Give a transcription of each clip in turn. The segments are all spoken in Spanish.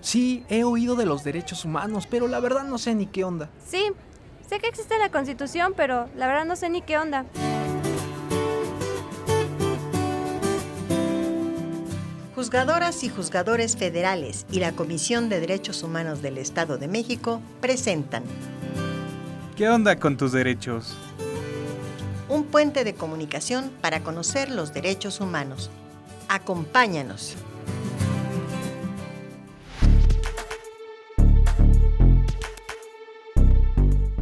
Sí, he oído de los derechos humanos, pero la verdad no sé ni qué onda. Sí, sé que existe la Constitución, pero la verdad no sé ni qué onda. Juzgadoras y juzgadores federales y la Comisión de Derechos Humanos del Estado de México presentan ¿Qué onda con tus derechos? un puente de comunicación para conocer los derechos humanos. Acompáñanos.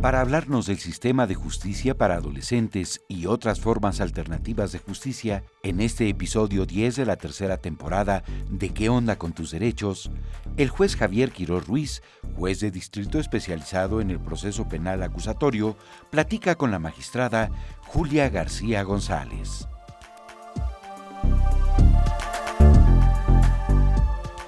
Para hablarnos del sistema de justicia para adolescentes y otras formas alternativas de justicia, en este episodio 10 de la tercera temporada de ¿Qué onda con tus derechos?, el juez Javier Quiroz Ruiz, juez de distrito especializado en el proceso penal acusatorio, platica con la magistrada Julia García González.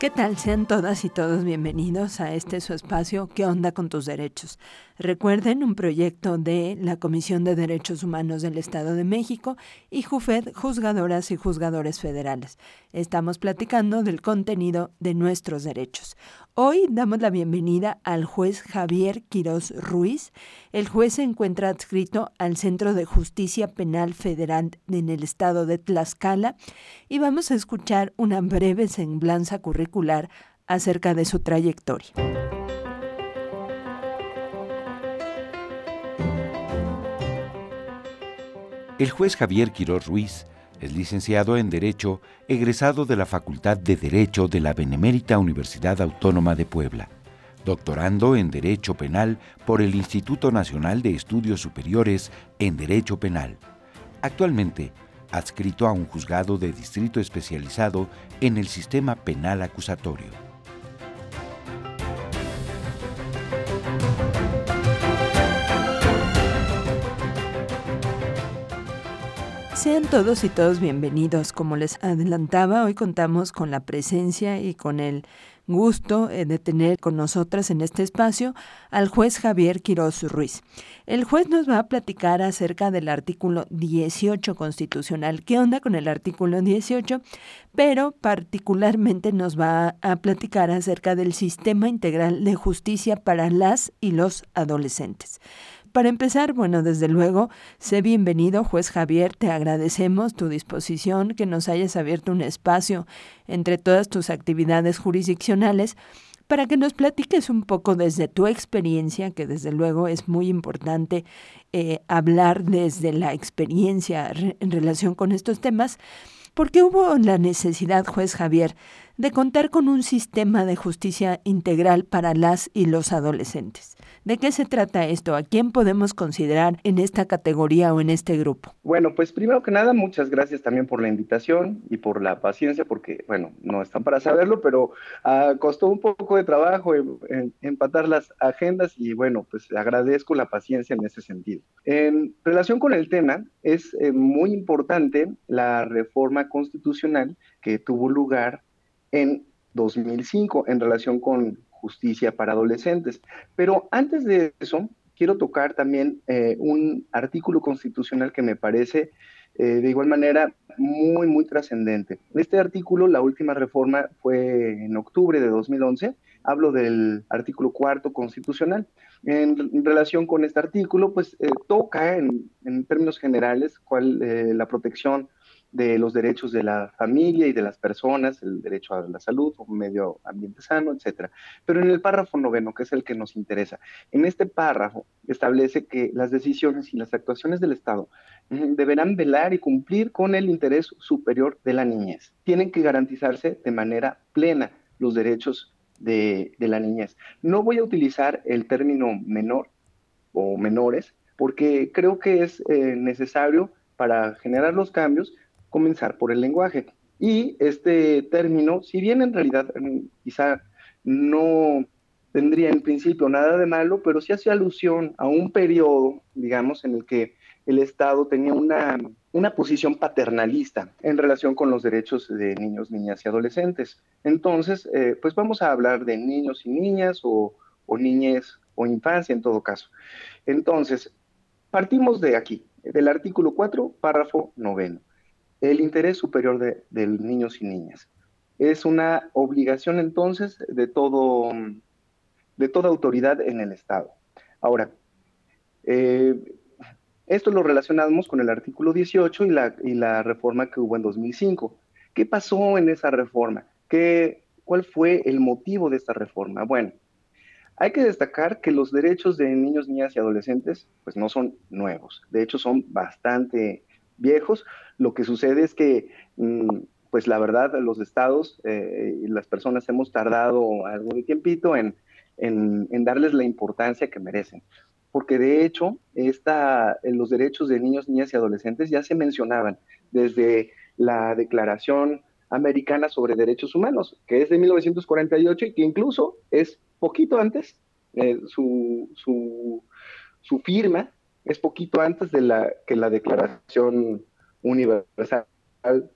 ¿Qué tal? Sean todas y todos bienvenidos a este su espacio ¿Qué onda con tus derechos? Recuerden un proyecto de la Comisión de Derechos Humanos del Estado de México y JUFED, Juzgadoras y Juzgadores Federales. Estamos platicando del contenido de nuestros derechos. Hoy damos la bienvenida al juez Javier Quiroz Ruiz. El juez se encuentra adscrito al Centro de Justicia Penal Federal en el estado de Tlaxcala y vamos a escuchar una breve semblanza curricular acerca de su trayectoria. El juez Javier Quiroz Ruiz es licenciado en Derecho, egresado de la Facultad de Derecho de la Benemérita Universidad Autónoma de Puebla, doctorando en Derecho Penal por el Instituto Nacional de Estudios Superiores en Derecho Penal. Actualmente, adscrito a un juzgado de distrito especializado en el sistema penal acusatorio. Sean todos y todos bienvenidos. Como les adelantaba, hoy contamos con la presencia y con el gusto eh, de tener con nosotras en este espacio al juez Javier Quiroz Ruiz. El juez nos va a platicar acerca del artículo 18 constitucional. ¿Qué onda con el artículo 18? Pero particularmente nos va a platicar acerca del sistema integral de justicia para las y los adolescentes. Para empezar, bueno, desde luego, sé bienvenido, juez Javier, te agradecemos tu disposición, que nos hayas abierto un espacio entre todas tus actividades jurisdiccionales para que nos platiques un poco desde tu experiencia, que desde luego es muy importante eh, hablar desde la experiencia en relación con estos temas, porque hubo la necesidad, juez Javier, de contar con un sistema de justicia integral para las y los adolescentes. ¿De qué se trata esto? ¿A quién podemos considerar en esta categoría o en este grupo? Bueno, pues primero que nada, muchas gracias también por la invitación y por la paciencia, porque, bueno, no están para saberlo, pero uh, costó un poco de trabajo en, en, empatar las agendas y, bueno, pues agradezco la paciencia en ese sentido. En relación con el tema, es eh, muy importante la reforma constitucional que tuvo lugar en 2005 en relación con justicia para adolescentes. Pero antes de eso, quiero tocar también eh, un artículo constitucional que me parece eh, de igual manera muy, muy trascendente. Este artículo, la última reforma fue en octubre de 2011. Hablo del artículo cuarto constitucional. En, relación con este artículo, pues eh, toca en, en, términos generales cuál eh, la protección de los derechos de la familia y de las personas, el derecho a la salud, un medio ambiente sano, etcétera. Pero en el párrafo noveno, que es el que nos interesa, en este párrafo establece que las decisiones y las actuaciones del Estado deberán velar y cumplir con el interés superior de la niñez. Tienen que garantizarse de manera plena los derechos de, de la niñez. No voy a utilizar el término menor o menores, porque creo que es eh, necesario para generar los cambios comenzar por el lenguaje. Y este término, si bien en realidad quizá no tendría en principio nada de malo, pero sí hace alusión a un periodo, digamos, en el que el Estado tenía una, una posición paternalista en relación con los derechos de niños, niñas y adolescentes. Entonces, eh, pues vamos a hablar de niños y niñas o, o niñez o infancia en todo caso. Entonces, partimos de aquí, del artículo 4, párrafo noveno el interés superior de, de, niños y niñas. es una obligación entonces de todo de toda autoridad en el Estado. Ahora, eh, esto lo relacionamos con el artículo 18 y la, y la reforma que hubo en 2005. ¿Qué pasó en esa reforma? ¿Qué, ¿Cuál fue el motivo de esta reforma? Bueno, hay que destacar que los derechos de niños, niñas y adolescentes pues no son nuevos, de hecho son bastante viejos. Lo que sucede es que, mm, pues la verdad, los estados eh, y las personas hemos tardado algo de tiempito en, darles la importancia que merecen. Porque de hecho, esta, los derechos de niños, niñas y adolescentes ya se mencionaban desde la Declaración Americana sobre Derechos Humanos, que es de 1948 y que incluso es poquito antes, eh, su, firma es poquito antes de la, que la Declaración Universal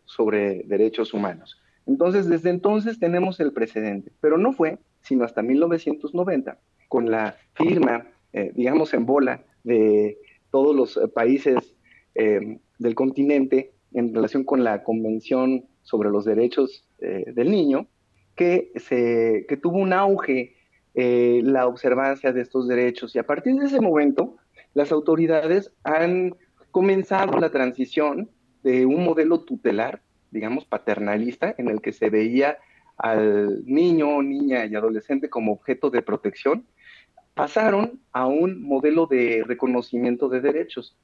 sobre Derechos Humanos. Entonces, desde entonces tenemos el precedente, pero no fue sino hasta 1990, con la firma, eh, digamos, en bola de todos los eh, países eh, del continente en relación con la Convención sobre los Derechos del Niño, que, se, que tuvo un auge la observancia de estos derechos. Y a partir de ese momento, las autoridades han comenzado la transición de un modelo tutelar, digamos, paternalista, en el que se veía al niño, niña y adolescente como objeto de protección, pasaron a un modelo de reconocimiento de derechos.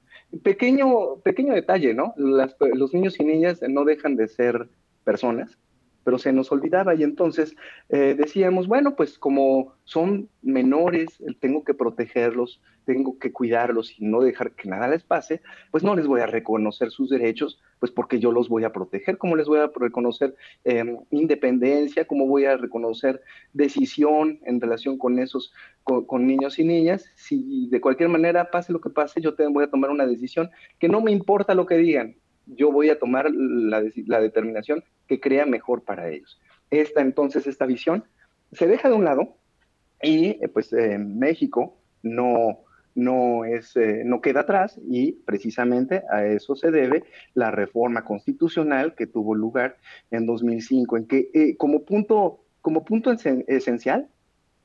Pequeño, pequeño detalle, ¿no? los niños y niñas no dejan de ser personas, pero se nos olvidaba y entonces eh, decíamos, bueno, pues como son menores, tengo que protegerlos, tengo que cuidarlos y no dejar que nada les pase, pues no les voy a reconocer sus derechos, pues porque yo los voy a proteger, ¿cómo les voy a reconocer em, independencia? ¿Cómo voy a reconocer decisión en relación con esos, con, niños y niñas? Si de cualquier manera, pase lo que pase, yo te, voy a tomar una decisión que no me importa lo que digan, yo voy a tomar la, la determinación que crea mejor para ellos. Esta entonces, esta visión se deja de un lado y eh, pues México no, no, es, eh, no queda atrás y precisamente a eso se debe la reforma constitucional que tuvo lugar en 2005, en que eh, como, punto, como punto esencial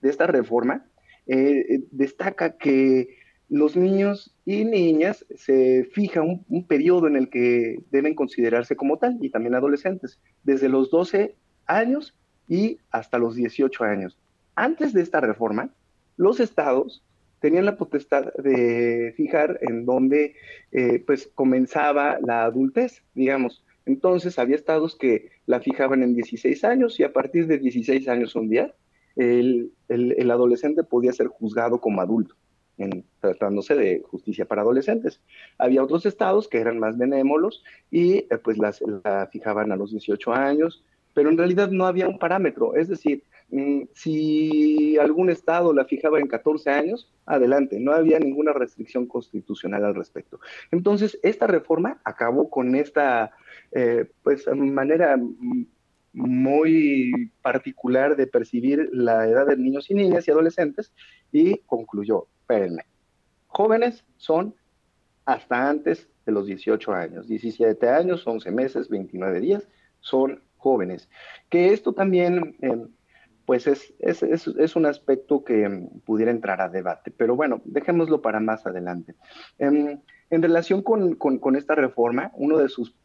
de esta reforma destaca que los niños y niñas se fija un, periodo en el que deben considerarse como tal, y también adolescentes, desde los 12 años y hasta los 18 años. Antes de esta reforma, los estados tenían la potestad de fijar en dónde eh, pues comenzaba la adultez, digamos. Entonces había estados que la fijaban en 16 años y a partir de 16 años un día, el adolescente podía ser juzgado como adulto en, tratándose de justicia para adolescentes. Había otros estados que eran más benévolos y eh, pues las, la fijaban a los 18 años, pero en realidad no había un parámetro, es decir, mm, si algún estado la fijaba en 14 años, adelante, no había ninguna restricción constitucional al respecto. Entonces, esta reforma acabó con esta eh, pues, manera muy particular de percibir la edad de niños y niñas y adolescentes y concluyó, espérenme, jóvenes son hasta antes de los 18 años, 17 años, 11 meses, 29 días, son jóvenes. Que esto también, em, pues es, es, es, un aspecto que em, pudiera entrar a debate, pero bueno, dejémoslo para más adelante. Em, en relación con, con esta reforma, uno de sus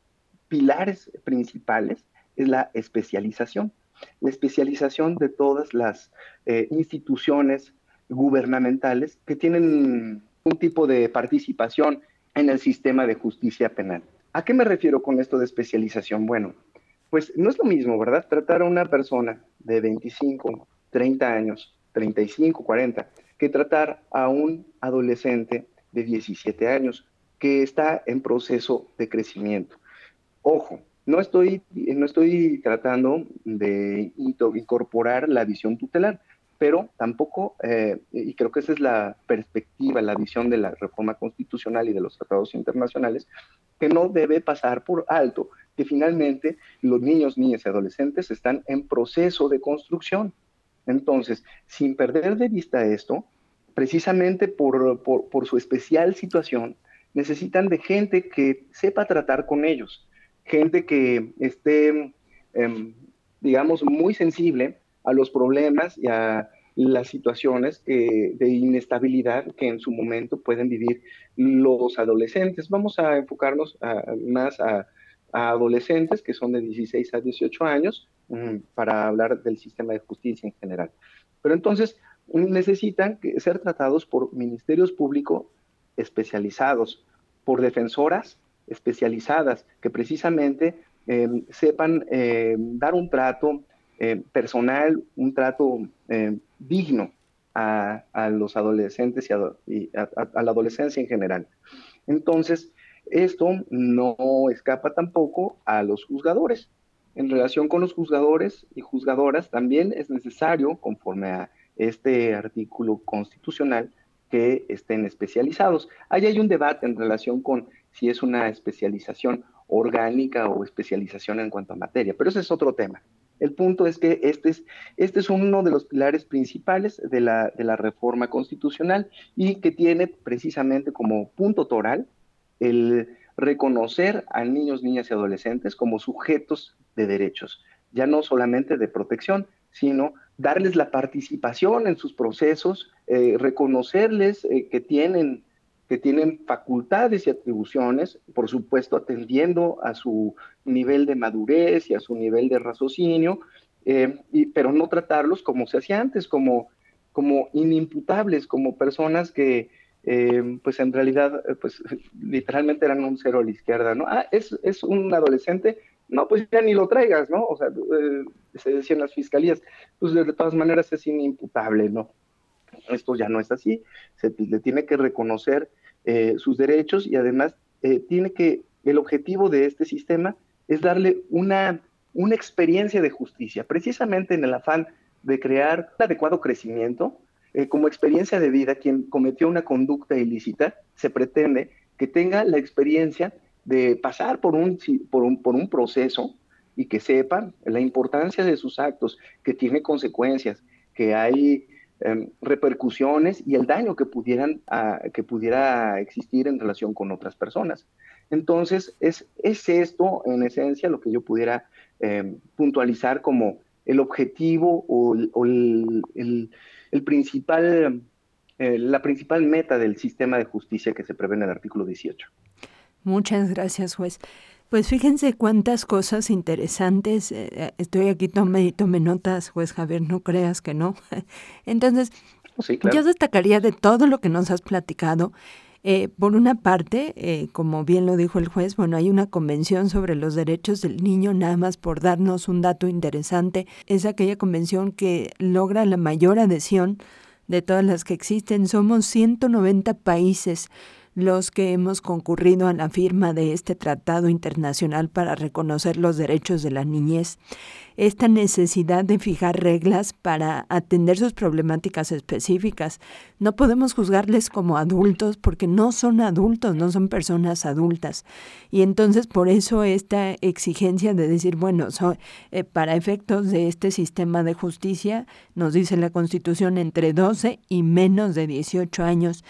pilares principales es la especialización. La especialización de todas las eh, instituciones gubernamentales que tienen un tipo de participación en el sistema de justicia penal. ¿A qué me refiero con esto de especialización? Bueno, pues no es lo mismo, ¿verdad? Tratar a una persona de 25, 30 años, 35, 40, que tratar a un adolescente de 17 años que está en proceso de crecimiento. Ojo, no estoy, no estoy tratando de incorporar la visión tutelar, pero tampoco, eh, y creo que esa es la perspectiva, la visión de la reforma constitucional y de los tratados internacionales, que no debe pasar por alto que finalmente los niños, niñas y adolescentes están en proceso de construcción. Entonces, sin perder de vista esto, precisamente por, por su especial situación, necesitan de gente que sepa tratar con ellos, gente que esté em, digamos, muy sensible a los problemas y a las situaciones de inestabilidad que en su momento pueden vivir los adolescentes. Vamos a enfocarnos más a, adolescentes que son de 16 a 18 años mm, para hablar del sistema de justicia en general. Pero entonces necesitan ser tratados por ministerios públicos especializados, por defensoras especializadas que precisamente em, sepan em, dar un trato em, personal, un trato digno a, los adolescentes y, a, la adolescencia en general. Entonces, esto no escapa tampoco a los juzgadores. En relación con los juzgadores y juzgadoras, también es necesario, conforme a este artículo constitucional, que estén especializados. Ahí hay un debate en relación con si es una especialización orgánica o especialización en cuanto a materia, pero ese es otro tema. El punto es que este es, este es uno de los pilares principales de la, de la reforma constitucional y que tiene precisamente como punto toral el reconocer a niños, niñas y adolescentes como sujetos de derechos, ya no solamente de protección, sino darles la participación en sus procesos, eh, reconocerles eh, que, tienen, que tienen facultades y atribuciones, por supuesto atendiendo a su nivel de madurez y a su nivel de raciocinio, eh, pero no tratarlos como se hacía antes, como, como inimputables, como personas que pues en realidad pues literalmente eran un cero a la izquierda, ¿no? Ah, es, es un adolescente, no, pues ya ni lo traigas, ¿no? O sea, eh, se decían las fiscalías, pues de todas maneras es inimputable, ¿no? Esto ya no es así, se le tiene que reconocer eh, sus derechos y además eh, tiene que, el objetivo de este sistema es darle una, una experiencia de justicia, precisamente en el afán de crear un adecuado crecimiento, como experiencia de vida, quien cometió una conducta ilícita, se pretende que tenga la experiencia de pasar por un, por un, por un proceso y que sepan la importancia de sus actos, que tiene consecuencias, que hay em, repercusiones y el daño que, pudieran, ah, que pudiera existir en relación con otras personas. Entonces, es, es esto, en esencia, lo que yo pudiera em, puntualizar como el objetivo o, el, el, principal, eh, la principal meta del sistema de justicia que se prevé en el artículo 18. Muchas gracias, juez. Pues fíjense cuántas cosas interesantes. Eh, eh, estoy aquí, tome, tome notas, juez Javier, no creas que no. Entonces, yo destacaría de todo lo que nos has platicado. Eh, por una parte, como bien lo dijo el juez, bueno, hay una convención sobre los derechos del niño, nada más por darnos un dato interesante. Es aquella convención que logra la mayor adhesión de todas las que existen. Somos 190 países los que hemos concurrido a la firma de este tratado internacional para reconocer los derechos de la niñez, esta necesidad de fijar reglas para atender sus problemáticas específicas. No podemos juzgarles como adultos porque no son adultos, no son personas adultas. Y entonces por eso esta exigencia de decir, bueno, eh, para efectos de este sistema de justicia, nos dice la Constitución, entre 12 y menos de 18 años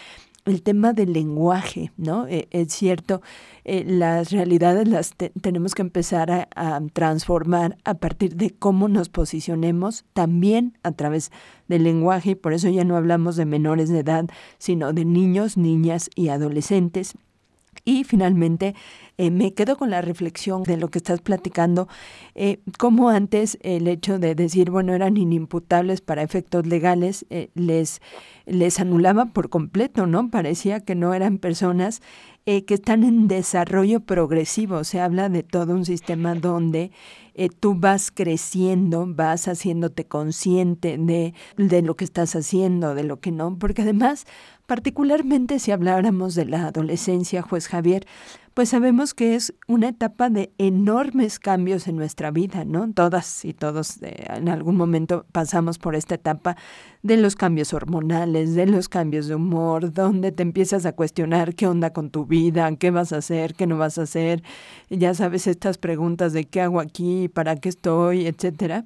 el tema del lenguaje, ¿no? Eh, es cierto, eh, las realidades las tenemos que empezar a, transformar a partir de cómo nos posicionemos también a través del lenguaje, y por eso ya no hablamos de menores de edad, sino de niños, niñas y adolescentes. Y finalmente, eh, me quedo con la reflexión de lo que estás platicando, eh, como antes el hecho de decir, bueno, eran inimputables para efectos legales, eh, les, les anulaba por completo, ¿no? Parecía que no eran personas que están en desarrollo progresivo. Se habla de todo un sistema donde tú vas creciendo, vas haciéndote consciente de, de lo que estás haciendo, de lo que no, porque además Particularmente si habláramos de la adolescencia, juez Javier, pues sabemos que es una etapa de enormes cambios en nuestra vida, ¿no? Todas y todos eh, en algún momento pasamos por esta etapa de los cambios hormonales, de los cambios de humor, donde te empiezas a cuestionar qué onda con tu vida, qué vas a hacer, qué no vas a hacer. Ya sabes estas preguntas de qué hago aquí, para qué estoy, etcétera.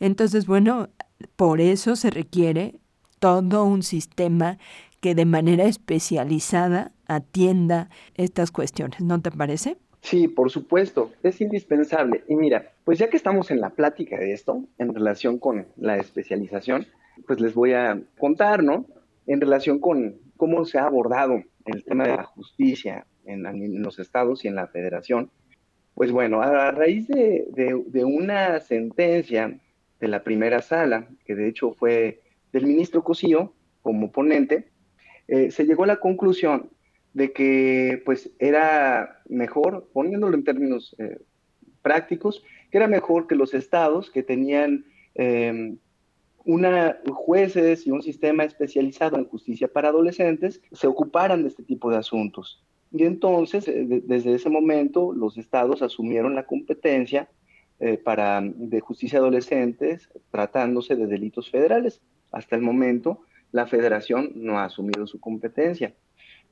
Entonces, bueno, por eso se requiere todo un sistema que de manera especializada atienda estas cuestiones, ¿no te parece? Sí, por supuesto, es indispensable. Y mira, Pues ya que estamos en la plática de esto, en relación con la especialización, pues les voy a contar, ¿no? En relación con cómo se ha abordado el tema de la justicia en, los estados y en la federación. Pues bueno, a raíz de, una sentencia de la primera sala, que de hecho fue del ministro Cosío como ponente, eh, se llegó a la conclusión de que pues era mejor, poniéndolo en términos eh, prácticos, que era mejor que los estados que tenían em, una, jueces y un sistema especializado en justicia para adolescentes se ocuparan de este tipo de asuntos. Y entonces, eh, desde ese momento, los estados asumieron la competencia eh, para, de justicia adolescentes tratándose de delitos federales. Hasta el momento, la federación no ha asumido su competencia.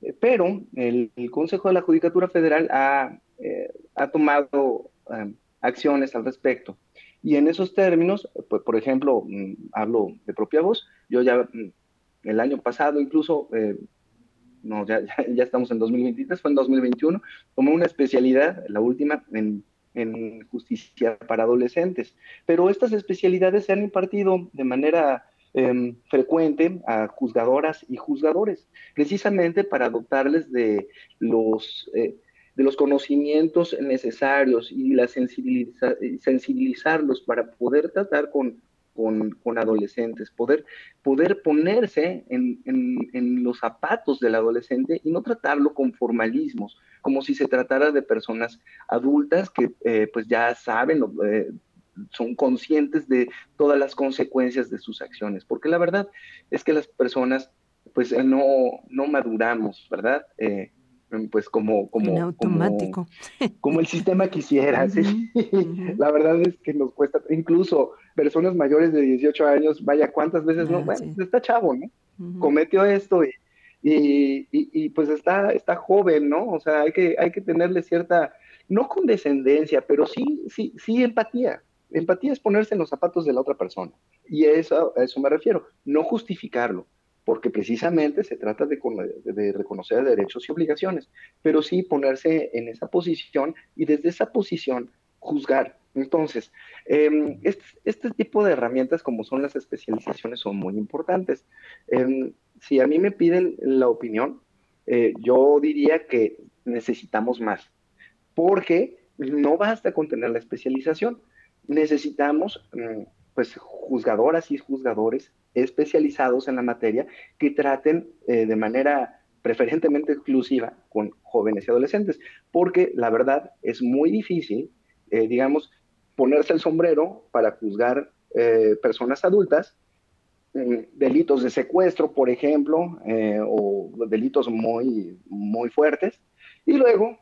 Eh, pero el, Consejo de la Judicatura Federal ha, ha tomado acciones al respecto. Y en esos términos, pues, por ejemplo, mm, hablo de propia voz, yo ya mm, el año pasado incluso, eh, no, ya, ya, estamos en 2023, fue en 2021, tomé una especialidad, la última, en, en justicia para adolescentes. Pero estas especialidades se han impartido de manera em, frecuente a juzgadoras y juzgadores, precisamente para dotarles de los eh, de los conocimientos necesarios y la sensibilizarlos para poder tratar con, con, adolescentes, poder, poder ponerse en, en, los zapatos del adolescente y no tratarlo con formalismos, como si se tratara de personas adultas que eh, pues ya saben, eh, son conscientes de todas las consecuencias de sus acciones, porque la verdad es que las personas pues no, no maduramos, ¿verdad? Eh, pues como como automático. como, el sistema quisiera sí. la verdad es que nos cuesta incluso personas mayores de 18 años vaya cuántas veces no ah, bueno está chavo no cometió esto y, y, y, pues está está joven no o sea hay que hay que tenerle cierta no condescendencia pero sí sí sí empatía. Empatía es ponerse en los zapatos de la otra persona. Y eso a eso me refiero no justificarlo porque precisamente se trata de, reconocer derechos y obligaciones, pero sí ponerse en esa posición y desde esa posición juzgar. Entonces, em, este, tipo de herramientas como son las especializaciones son muy importantes. Em, si a mí me piden la opinión, eh, yo diría que necesitamos más, porque no basta con tener la especialización, necesitamos mm, pues juzgadoras y juzgadores especializados en la materia que traten eh, de manera preferentemente exclusiva con jóvenes y adolescentes, porque la verdad es muy difícil, eh, digamos, ponerse el sombrero para juzgar eh, personas adultas, mm, delitos de secuestro, por ejemplo, o delitos muy, muy fuertes, y luego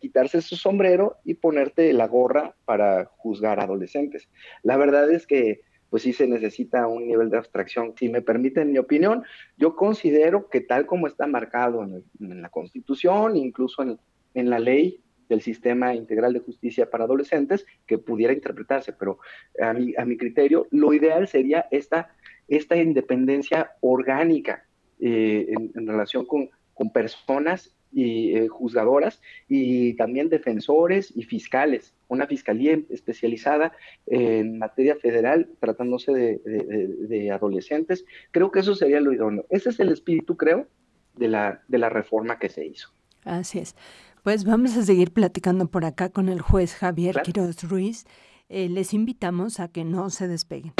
quitarse su sombrero y ponerte la gorra para juzgar adolescentes. La verdad es que pues sí se necesita un nivel de abstracción. Si me permiten mi opinión, yo considero que tal como está marcado en, la Constitución, incluso en, la ley del sistema integral de justicia para adolescentes, que pudiera interpretarse, pero a mi, a mi criterio, lo ideal sería esta, esta independencia orgánica eh, en, relación con, con personas y eh, juzgadoras y también defensores y fiscales, una fiscalía especializada en materia federal tratándose de, adolescentes. Creo que eso sería lo idóneo. Ese es el espíritu, creo, de la, de la reforma que se hizo. Así es. Pues vamos a seguir platicando por acá con el juez Javier Quiroz Ruiz. Eh, les invitamos a que no se despeguen.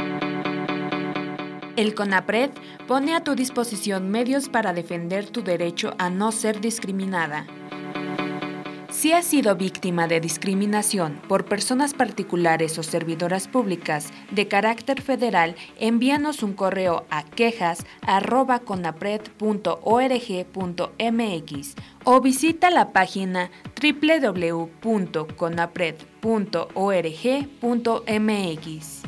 El CONAPRED pone a tu disposición medios para defender tu derecho a no ser discriminada. Si has sido víctima de discriminación por personas particulares o servidoras públicas de carácter federal, envíanos un correo a quejas@conapred.org.mx o visita la página www.conapred.org.mx.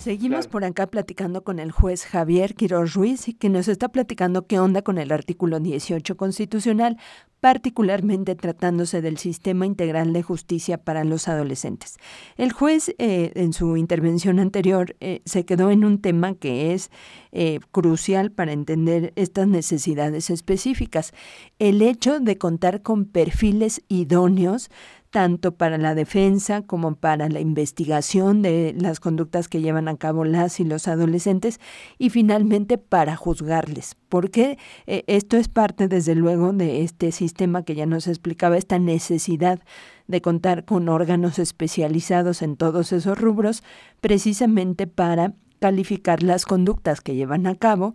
Seguimos por acá platicando con el juez Javier Quiroz Ruiz, que nos está platicando qué onda con el artículo 18 constitucional, particularmente tratándose del sistema integral de justicia para los adolescentes. El juez, eh, en su intervención anterior, eh, se quedó en un tema que es eh, crucial para entender estas necesidades específicas. El hecho de contar con perfiles idóneos tanto para la defensa como para la investigación de las conductas que llevan a cabo las y los adolescentes y finalmente para juzgarles. Porque eh, esto es parte, desde luego, de este sistema que ya nos explicaba, esta necesidad de contar con órganos especializados en todos esos rubros, precisamente para calificar las conductas que llevan a cabo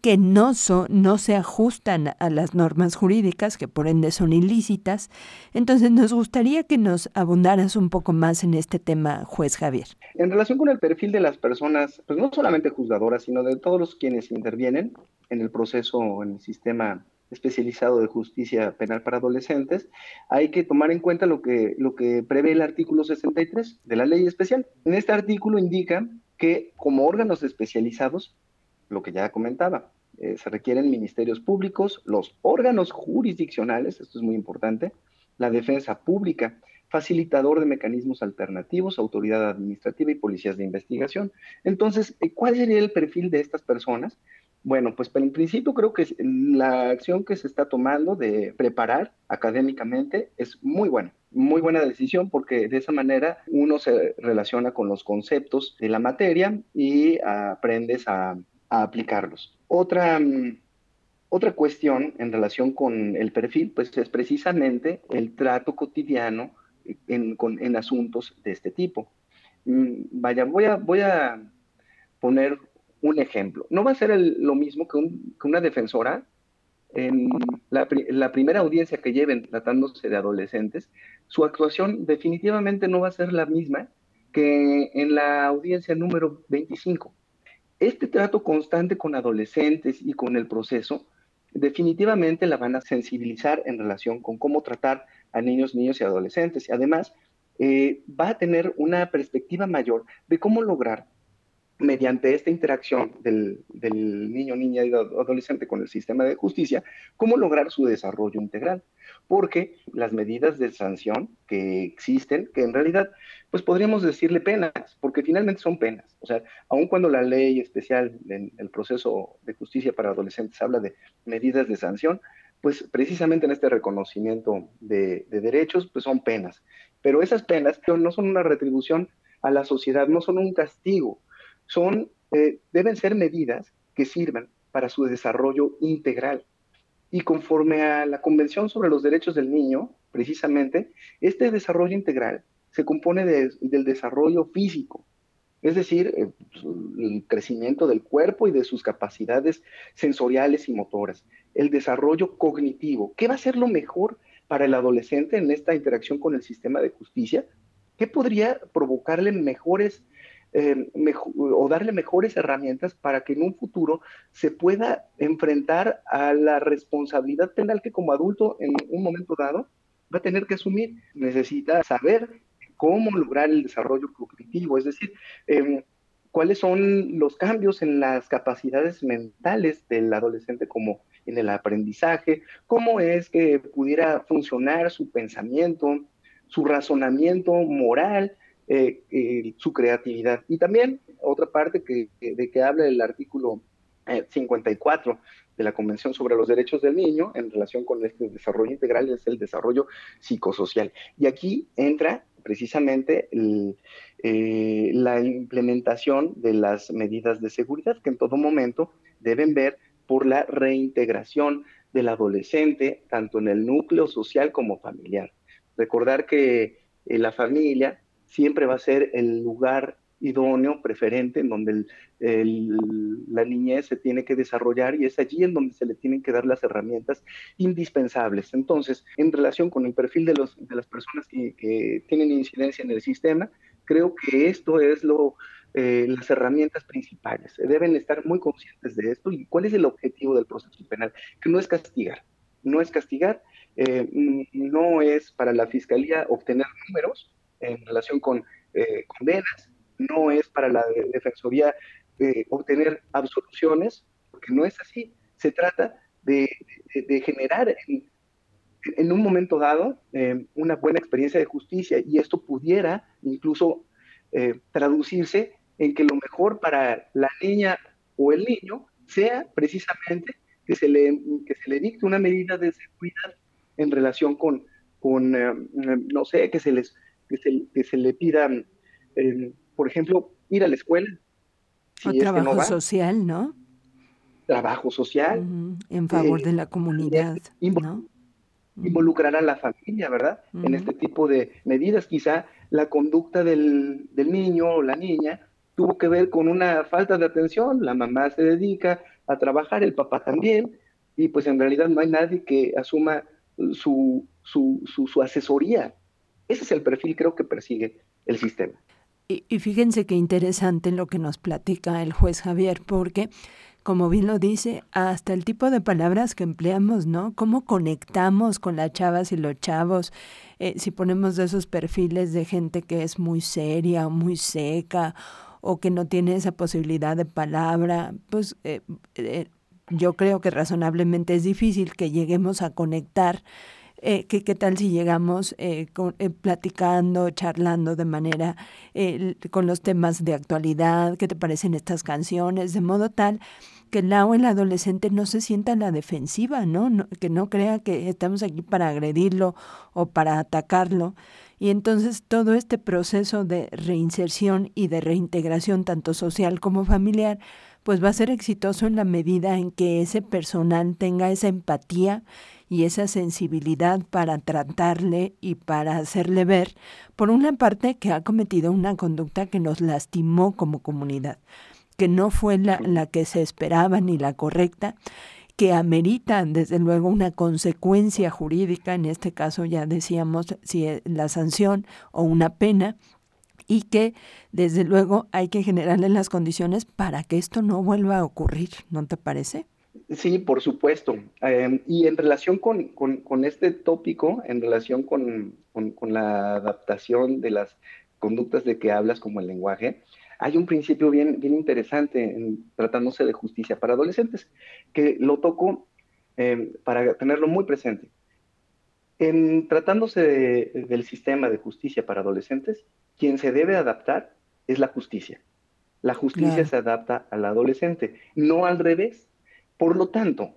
que no, no se ajustan a las normas jurídicas, que por ende son ilícitas. Entonces nos gustaría que nos abundaras un poco más en este tema, juez Javier. En relación con el perfil de las personas, pues no solamente juzgadoras, sino de todos los quienes intervienen en el proceso, en el sistema especializado de justicia penal para adolescentes, hay que tomar en cuenta lo que, lo que prevé el artículo 63 de la ley especial. En este artículo indica que como órganos especializados, lo que ya comentaba, eh, se requieren ministerios públicos, los órganos jurisdiccionales, esto es muy importante, la defensa pública, facilitador de mecanismos alternativos, autoridad administrativa y policías de investigación. Entonces, eh, ¿cuál sería el perfil de estas personas? Bueno, pues en principio creo que la acción que se está tomando de preparar académicamente es muy buena, muy buena decisión porque de esa manera uno se relaciona con los conceptos de la materia y aprendes a a aplicarlos. Otra, mm, otra cuestión en relación con el perfil, pues es precisamente el trato cotidiano en, en asuntos de este tipo. Mm, vaya, voy a, voy a poner un ejemplo. No va a ser lo mismo que, una defensora en la, primera audiencia que lleven tratándose de adolescentes, su actuación definitivamente no va a ser la misma que en la audiencia número 25 este trato constante con adolescentes y con el proceso definitivamente la van a sensibilizar en relación con cómo tratar a niños, niños y adolescentes. Y además, eh, va a tener una perspectiva mayor de cómo lograr mediante esta interacción del, niño, niña y adolescente con el sistema de justicia, cómo lograr su desarrollo integral. Porque las medidas de sanción que existen, que en realidad, pues podríamos decirle penas, porque finalmente son penas. O sea, aun cuando la ley especial en el proceso de justicia para adolescentes habla de medidas de sanción, pues precisamente en este reconocimiento de, de derechos, pues son penas. Pero esas penas no son una retribución a la sociedad, no son un castigo, son, eh, deben ser medidas que sirvan para su desarrollo integral. Y conforme a la Convención sobre los Derechos del Niño, precisamente, este desarrollo integral se compone del desarrollo físico, es decir, eh, el crecimiento del cuerpo y de sus capacidades sensoriales y motoras, el desarrollo cognitivo. ¿Qué va a ser lo mejor para el adolescente en esta interacción con el sistema de justicia? ¿Qué podría provocarle mejores eh, o darle mejores herramientas para que en un futuro se pueda enfrentar a la responsabilidad penal que como adulto en un momento dado va a tener que asumir. Necesita saber cómo lograr el desarrollo cognitivo, es decir, em, cuáles son los cambios en las capacidades mentales del adolescente como en el aprendizaje, cómo es que pudiera funcionar su pensamiento, su razonamiento moral, eh, eh, su creatividad. Y también otra parte que, de que habla el artículo 54 eh, de la Convención sobre los Derechos del Niño en relación con este desarrollo integral es el desarrollo psicosocial. Y aquí entra precisamente la implementación de las medidas de seguridad que en todo momento deben ver por la reintegración del adolescente, tanto en el núcleo social como familiar. Recordar que la familia siempre va a ser el lugar idóneo, preferente, en donde la niñez se tiene que desarrollar y es allí en donde se le tienen que dar las herramientas indispensables. Entonces, en relación con el perfil de, las personas que, tienen incidencia en el sistema, creo que esto es lo, eh, las herramientas principales. Deben estar muy conscientes de esto y cuál es el objetivo del proceso penal, que no es castigar, no es castigar, eh, no es para la fiscalía obtener números, en relación con eh, condenas, no es para la Defensoría eh, obtener absoluciones, porque no es así. Se trata de, generar en, un momento dado eh, una buena experiencia de justicia y esto pudiera incluso traducirse en que lo mejor para la niña o el niño sea precisamente que se le, que se le dicte una medida de seguridad en relación con con, eh, no sé, que se les que se, que se le pida, eh, por ejemplo, ir a la escuela. o trabajo social, ¿no? Trabajo social. En favor de la comunidad. ¿no? Involucrar a la familia, ¿verdad? En este tipo de medidas. Quizá la conducta del, del niño o la niña tuvo que ver con una falta de atención. La mamá se dedica a trabajar, el papá también, y pues en realidad no hay nadie que asuma su, su, su, asesoría. Ese es el perfil creo que persigue el sistema. Y, fíjense qué interesante lo que nos platica el juez Javier, porque, como bien lo dice, hasta el tipo de palabras que empleamos, ¿no? Cómo conectamos con las chavas y los chavos, eh, si ponemos esos perfiles de gente que es muy seria, muy seca, o que no tiene esa posibilidad de palabra, pues eh, eh, yo creo que razonablemente es difícil que lleguemos a conectar. Eh, ¿qué, tal si llegamos eh, eh, platicando, charlando de manera con los temas de actualidad? ¿Qué te parecen estas canciones? De modo tal que el o el adolescente no se sienta en la defensiva. ¿no? Que no crea que estamos aquí para agredirlo o para atacarlo. Y entonces todo este proceso de reinserción y de reintegración, tanto social como familiar, pues va a ser exitoso en la medida en que ese personal tenga esa empatía y esa sensibilidad para tratarle y para hacerle ver, por una parte, que ha cometido una conducta que nos lastimó como comunidad, que no fue la, la que se esperaba ni la correcta, que amerita desde luego una consecuencia jurídica, en este caso ya decíamos si la sanción o una pena, y que desde luego hay que generarle las condiciones para que esto no vuelva a ocurrir, ¿no te parece? Sí, por supuesto. Em, y en relación con, con, este tópico, en relación con, con, la adaptación de las conductas de que hablas como el lenguaje, hay un principio bien, bien interesante en, tratándose de justicia para adolescentes, que lo toco em, para tenerlo muy presente. En tratándose del sistema de justicia para adolescentes, quien se debe adaptar es la justicia. La justicia se adapta al adolescente, no al revés. Por lo tanto,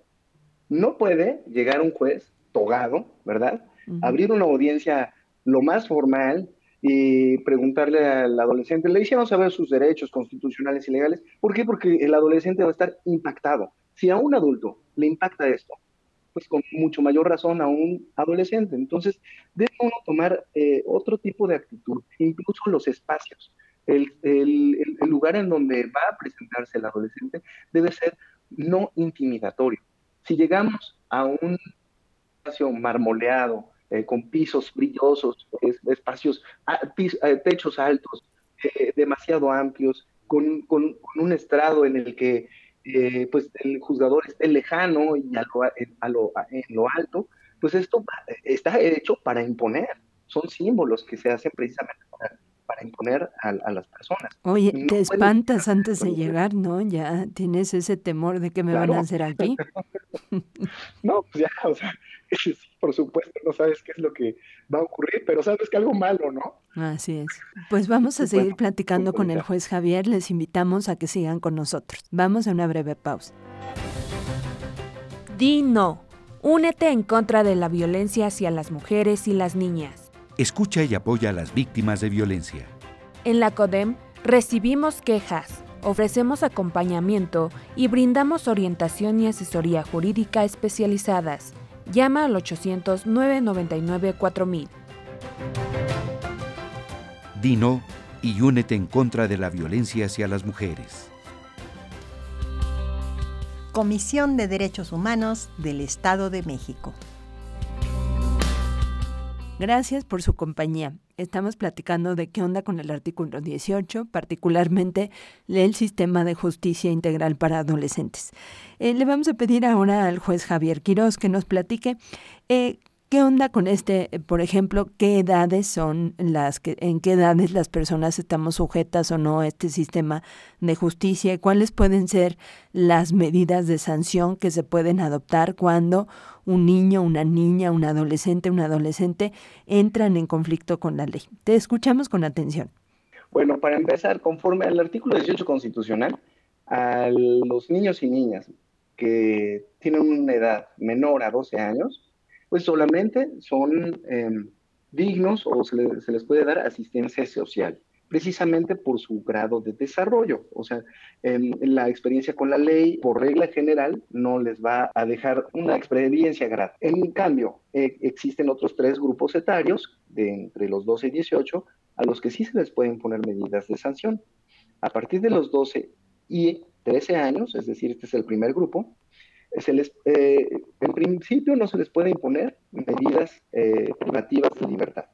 no puede llegar un juez togado, ¿verdad? Abrir una audiencia lo más formal y preguntarle al adolescente, le hicieron saber sus derechos constitucionales y legales. ¿Por qué? Porque el adolescente va a estar impactado. Si a un adulto le impacta esto, pues con mucho mayor razón a un adolescente. Entonces, debe uno tomar eh, otro tipo de actitud, incluso los espacios. El, lugar en donde va a presentarse el adolescente debe ser no intimidatorio. Si llegamos a un espacio marmoleado, eh, con pisos brillosos, espacios, ah, eh, techos altos, demasiado amplios, con, un estrado en el que eh, pues el juzgador esté lejano y a en lo alto, pues esto está hecho para imponer. Son símbolos que se hacen precisamente para, imponer a, las personas. Oye, te espantas antes de llegar, ¿no? Ya tienes ese temor de que me van a hacer aquí. no, pues ya, o sea, por supuesto, no sabes qué es lo que va a ocurrir, pero sabes que algo malo, ¿no? Así es. Pues vamos a seguir platicando con el juez Javier. Les invitamos a que sigan con nosotros. Vamos a una breve pausa. Di no. Únete en contra de la violencia hacia las mujeres y las niñas. Escucha y apoya a las víctimas de violencia. En la CODEM recibimos quejas, ofrecemos acompañamiento y brindamos orientación y asesoría jurídica especializadas. Llama al 800-999-4000. Dino y únete en contra de la violencia hacia las mujeres. Comisión de Derechos Humanos del Estado de México. Gracias por su compañía. Estamos platicando de qué onda con el artículo 18, particularmente el sistema de justicia integral para adolescentes. Eh, le vamos a pedir ahora al juez Javier Quiroz que nos platique eh, ¿Qué onda con este, eh, por ejemplo, qué edades son las que, en qué edades las personas estamos sujetas o no a este sistema de justicia cuáles pueden ser las medidas de sanción que se pueden adoptar cuando un niño, una niña, un adolescente, un adolescente entran en conflicto con la ley? Te escuchamos con atención. Bueno, para empezar, conforme al artículo 18 constitucional, a los niños y niñas que tienen una edad menor a 12 años, pues solamente son em, dignos o se, les puede dar asistencia social, precisamente por su grado de desarrollo. O sea, en, la experiencia con la ley, por regla general, no les va a dejar una experiencia grata. En cambio, eh, existen otros tres grupos etarios, de entre los 12 y 18, a los que sí se les pueden poner medidas de sanción. A partir de los 12 y 13 años, es decir, este es el primer grupo, se les, eh, en principio no se les puede imponer medidas eh, privativas de libertad.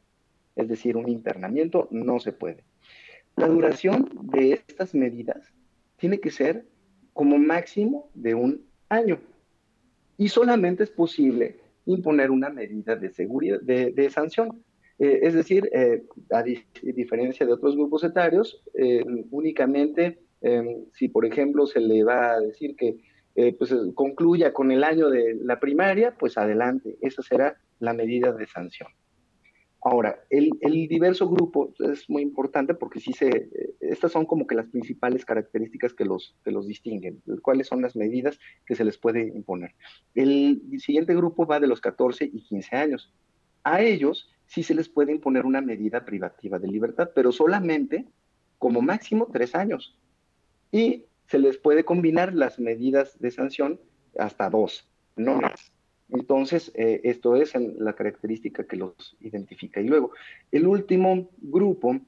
Es decir, un internamiento no se puede. La duración de estas medidas tiene que ser como máximo de un año. Y solamente es posible imponer una medida de seguridad, de, sanción. Eh, es decir, a diferencia de otros grupos etarios, únicamente si, por ejemplo, se le va a decir que eh, pues eh, concluya con el año de la primaria, pues adelante, esa será la medida de sanción. Ahora, el, diverso grupo es muy importante porque sí se, eh, estas son como que las principales características que los, que los distinguen, cuáles son las medidas que se les puede imponer. El siguiente grupo va de los 14 y 15 años. A ellos sí se les puede imponer una medida privativa de libertad, pero solamente como máximo tres años. Y se les puede combinar las medidas de sanción hasta dos, no más. Entonces, eh, esto es la característica que los identifica. Y luego, el último grupo,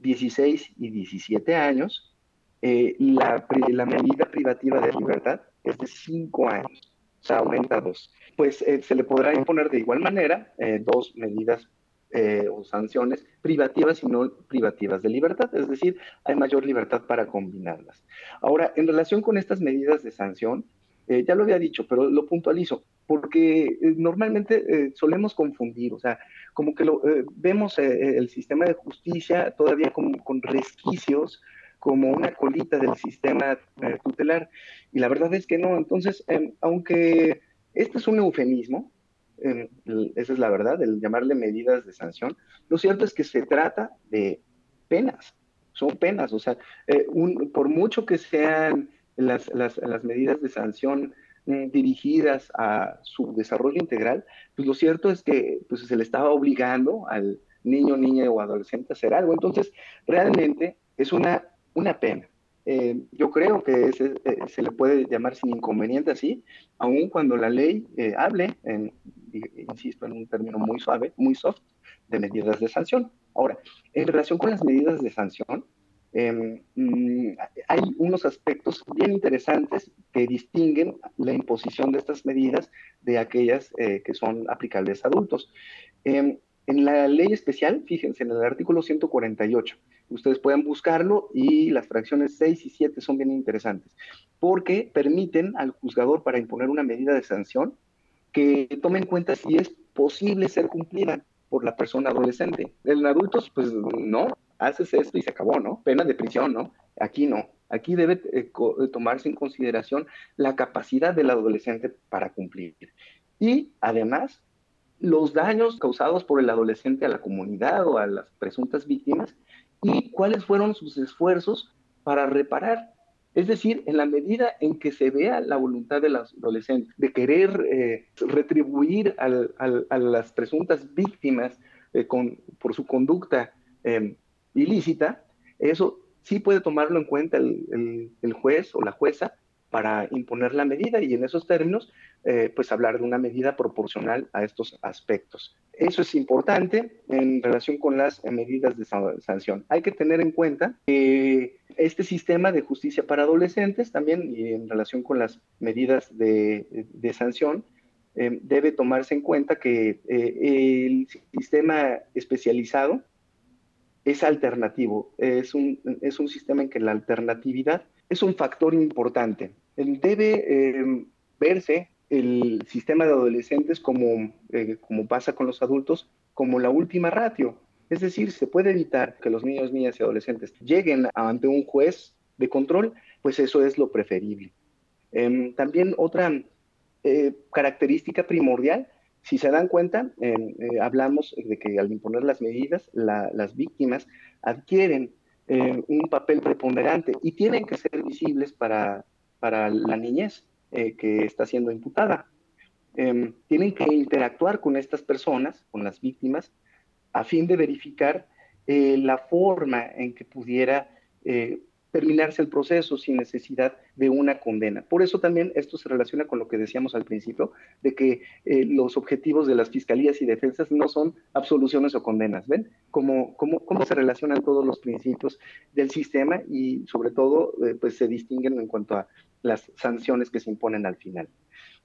16 y 17 años, eh, la, medida privativa de libertad es de 5 años, o sea, aumenta a dos. Pues eh, se le podrá imponer de igual manera dos medidas eh, o sanciones privativas y no privativas de libertad, es decir, hay mayor libertad para combinarlas. Ahora, en relación con estas medidas de sanción, eh, ya lo había dicho, pero lo puntualizo, porque eh, normalmente solemos confundir, o sea, como que lo, vemos el sistema de justicia todavía con, con resquicios, como una colita del sistema tutelar, y la verdad es que no, entonces, em, aunque este es un eufemismo, esa es la verdad, el llamarle medidas de sanción. Lo cierto es que se trata de penas, son penas, o sea, eh, por mucho que sean las, medidas de sanción mm, dirigidas a su desarrollo integral, pues lo cierto es que pues, se le estaba obligando al niño, niña o adolescente a hacer algo. Entonces, realmente es una, una pena. Eh, yo creo que eh, se le puede llamar sin inconveniente así, aun cuando la ley hable en insisto en un término muy suave, muy soft, de medidas de sanción. Ahora, en relación con las medidas de sanción, mm, hay unos aspectos bien interesantes que distinguen la imposición de estas medidas de aquellas eh, que son aplicables a adultos. Em, en la ley especial, fíjense, en el artículo 148, ustedes pueden buscarlo y las fracciones 6 y 7 son bien interesantes, porque permiten al juzgador para imponer una medida de sanción que tome en cuenta si es posible ser cumplida por la persona adolescente. En adultos, pues no, haces esto y se acabó, ¿no? Pena de prisión, ¿no? Aquí no. Aquí debe eh, eh, tomarse en consideración la capacidad del adolescente para cumplir. Y además, los daños causados por el adolescente a la comunidad o a las presuntas víctimas y cuáles fueron sus esfuerzos para reparar. Es decir, en la medida en que se vea la voluntad de los adolescentes de querer eh, retribuir a las presuntas víctimas eh, por su conducta em, ilícita, eso sí puede tomarlo en cuenta el, juez o la jueza para imponer la medida y en esos términos, eh, pues hablar de una medida proporcional a estos aspectos. Eso es importante en relación con las medidas de sanción. Hay que tener en cuenta que este sistema de justicia para adolescentes también, y en relación con las medidas de, sanción, eh, debe tomarse en cuenta que eh, el sistema especializado es alternativo, es un, es un sistema en que la alternatividad es un factor importante. Debe eh, verse el sistema de adolescentes como, como pasa con los adultos, como la última ratio. Es decir, se puede evitar que los niños, niñas y adolescentes lleguen ante un juez de control, pues eso es lo preferible. Em, también otra eh, característica primordial, si se dan cuenta, em, eh, hablamos de que al imponer las medidas, las víctimas adquieren eh, un papel preponderante y tienen que ser visibles para, para la niñez que está siendo imputada. em, tienen que interactuar con estas personas, con las víctimas, a fin de verificar eh, la forma en que pudiera eh, terminarse el proceso sin necesidad de una condena. Por eso también esto se relaciona con lo que decíamos al principio, de que eh, los objetivos de las fiscalías y defensas no son absoluciones o condenas, ¿ven? Cómo, cómo, cómo se relacionan todos los principios del sistema y sobre todo pues se distinguen en cuanto a las sanciones que se imponen al final.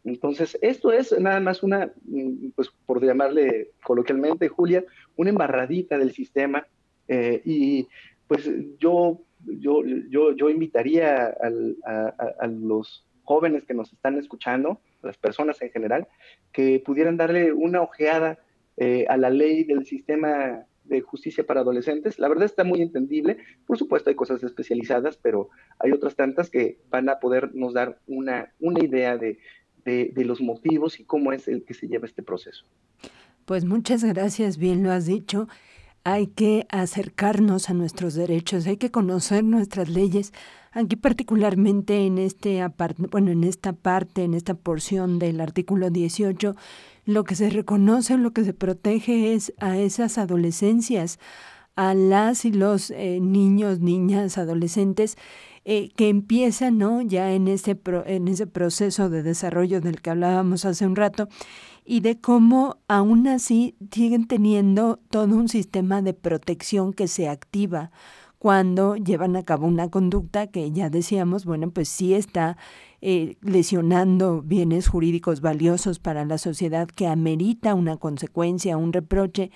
Entonces, esto es nada más una, mm, pues por llamarle coloquialmente, Julia, una embarradita del sistema. Eh, y pues yo, yo, yo, yo invitaría a, los jóvenes que nos están escuchando, las personas en general, que pudieran darle una ojeada eh, a la ley del sistema de justicia para adolescentes. La verdad está muy entendible. Por supuesto hay cosas especializadas, pero hay otras tantas que van a podernos dar una, una idea de de, los motivos y cómo es el que se lleva este proceso. Pues muchas gracias, bien lo has dicho. Hay que acercarnos a nuestros derechos, hay que conocer nuestras leyes. Aquí particularmente en este bueno, en esta parte, en esta porción del artículo 18, lo que se reconoce, lo que se protege es a esas adolescencias, a las y los eh, niños, niñas, adolescentes eh, que empiezan ¿no? ya en ese, en ese proceso de desarrollo del que hablábamos hace un rato y de cómo aún así siguen teniendo todo un sistema de protección que se activa cuando llevan a cabo una conducta que ya decíamos, bueno, pues sí está eh, lesionando bienes jurídicos valiosos para la sociedad que amerita una consecuencia, un reproche,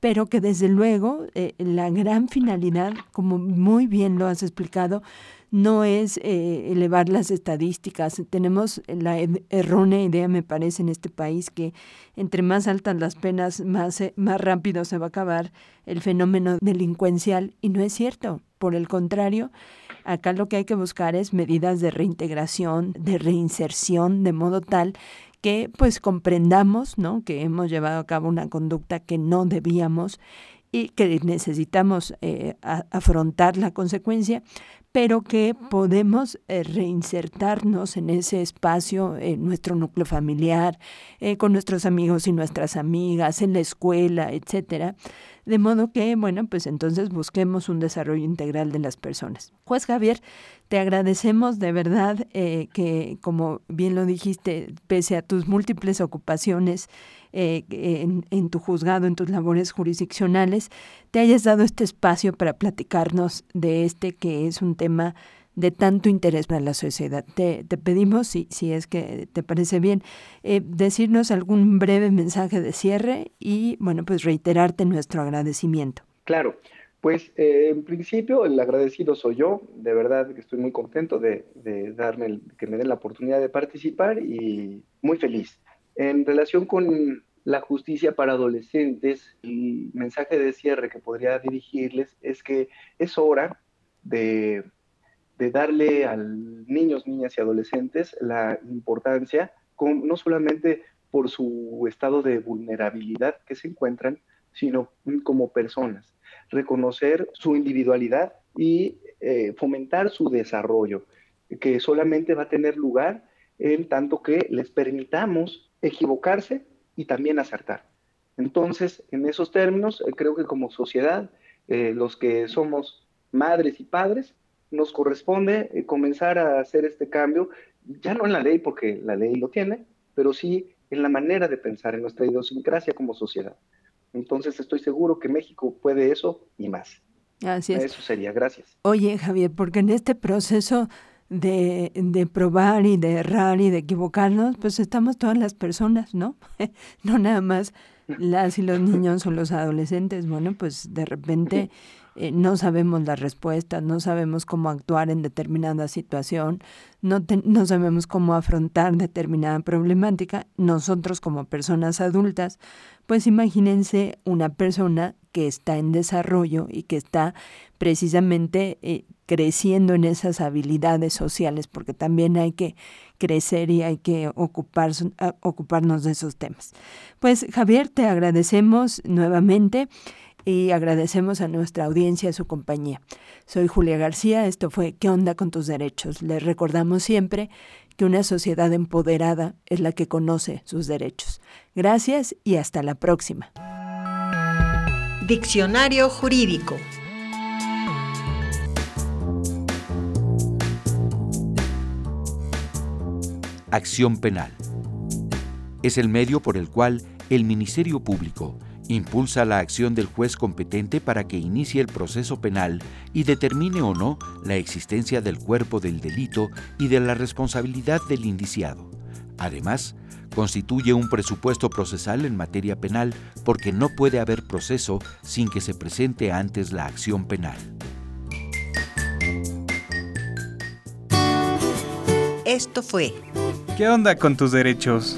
pero que desde luego eh, la gran finalidad, como muy bien lo has explicado, no es eh, elevar las estadísticas. Tenemos la errónea idea, me parece, en este país que entre más altas las penas, más, más rápido se va a acabar el fenómeno delincuencial y no es cierto. Por el contrario, acá lo que hay que buscar es medidas de reintegración, de reinserción, de modo tal que pues comprendamos, ¿no? Que hemos llevado a cabo una conducta que no debíamos y que necesitamos eh, afrontar la consecuencia, pero que podemos eh, reinsertarnos en ese espacio, en nuestro núcleo familiar, eh, con nuestros amigos y nuestras amigas, en la escuela, etcétera. De modo que, bueno, pues entonces busquemos un desarrollo integral de las personas. Juez Javier, te agradecemos de verdad que, como bien lo dijiste, pese a tus múltiples ocupaciones, eh, en, tu juzgado, en tus labores jurisdiccionales, te hayas dado este espacio para platicarnos de este que es un tema de tanto interés para la sociedad. Te, pedimos, si, si es que te parece bien, eh, decirnos algún breve mensaje de cierre y, bueno, pues reiterarte nuestro agradecimiento. Claro. Pues eh, en principio el agradecido soy yo, de verdad que estoy muy contento de, de darme que me den la oportunidad de participar y muy feliz. En relación con la justicia para adolescentes, el mensaje de cierre que podría dirigirles es que es hora de, darle a niños, niñas y adolescentes la importancia, no solamente por su estado de vulnerabilidad que se encuentran, sino como personas. Reconocer su individualidad y eh, fomentar su desarrollo, que solamente va a tener lugar en tanto que les permitamos equivocarse y también acertar. Entonces, en esos términos, eh, creo que como sociedad, eh, los que somos madres y padres, nos corresponde eh, comenzar a hacer este cambio, ya no en la ley, porque la ley lo tiene, pero sí en la manera de pensar, en nuestra idiosincrasia como sociedad. Entonces, estoy seguro que México puede eso y más. Así es. Eso sería, gracias. Oye, Javier, porque en este proceso de, de, probar y de errar y de equivocarnos, pues estamos todas las personas, ¿no? no nada más las y los niños o los adolescentes. Bueno, pues de repente eh, no sabemos las respuestas, no sabemos cómo actuar en determinada situación, no, no sabemos cómo afrontar determinada problemática. Nosotros como personas adultas, pues imagínense una persona que está en desarrollo y que está precisamente eh, creciendo en esas habilidades sociales, porque también hay que crecer y hay que ocupar, ocuparnos de esos temas. Pues Javier, te agradecemos nuevamente. y agradecemos a nuestra audiencia su compañía. Soy Julia García, esto fue ¿Qué onda con tus derechos? Les recordamos siempre que una sociedad empoderada es la que conoce sus derechos. Gracias y hasta la próxima. Diccionario jurídico. Acción penal. Es el medio por el cual el Ministerio Público impulsa la acción del juez competente para que inicie el proceso penal y determine o no la existencia del cuerpo del delito y de la responsabilidad del indiciado. Además, constituye un presupuesto procesal en materia penal porque no puede haber proceso sin que se presente antes la acción penal. Esto fue ¿Qué onda con tus derechos?